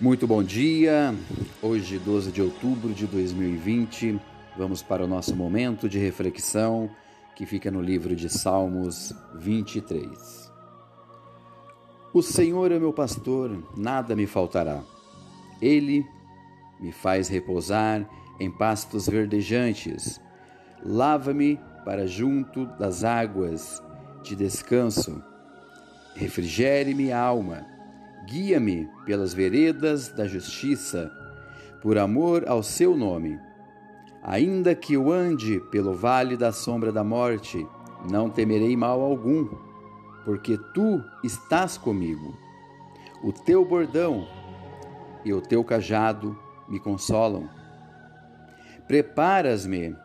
Muito bom dia. Hoje, 12 de outubro de 2020, vamos para o nosso momento de reflexão que fica no livro de Salmos 23. O Senhor é meu pastor, nada me faltará. Ele me faz repousar em pastos verdejantes. Lava-me para junto das águas de descanso. Refrigere-me a alma. Guia-me pelas veredas da justiça, por amor ao seu nome. Ainda que eu ande pelo vale da sombra da morte, não temerei mal algum, porque tu estás comigo. O teu bordão e o teu cajado me consolam. Preparas-me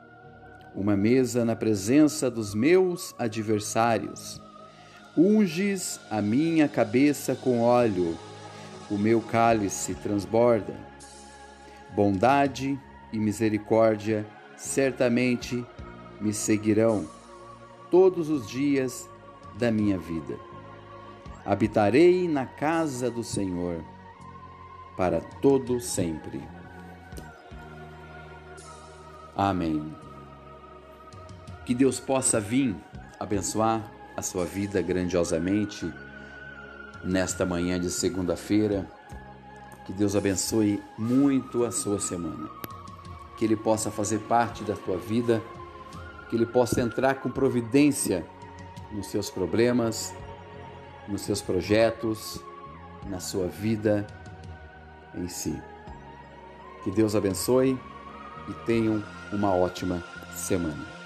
uma mesa na presença dos meus adversários. Unges a minha cabeça com óleo, o meu cálice transborda. Bondade e misericórdia certamente me seguirão todos os dias da minha vida. Habitarei na casa do Senhor para todo sempre. Amém. Que Deus possa vir abençoar a sua vida grandiosamente nesta manhã de segunda-feira. Que Deus abençoe muito a sua semana. Que Ele possa fazer parte da tua vida, que Ele possa entrar com providência nos seus problemas, nos seus projetos, na sua vida em si. Que Deus abençoe e tenham uma ótima semana.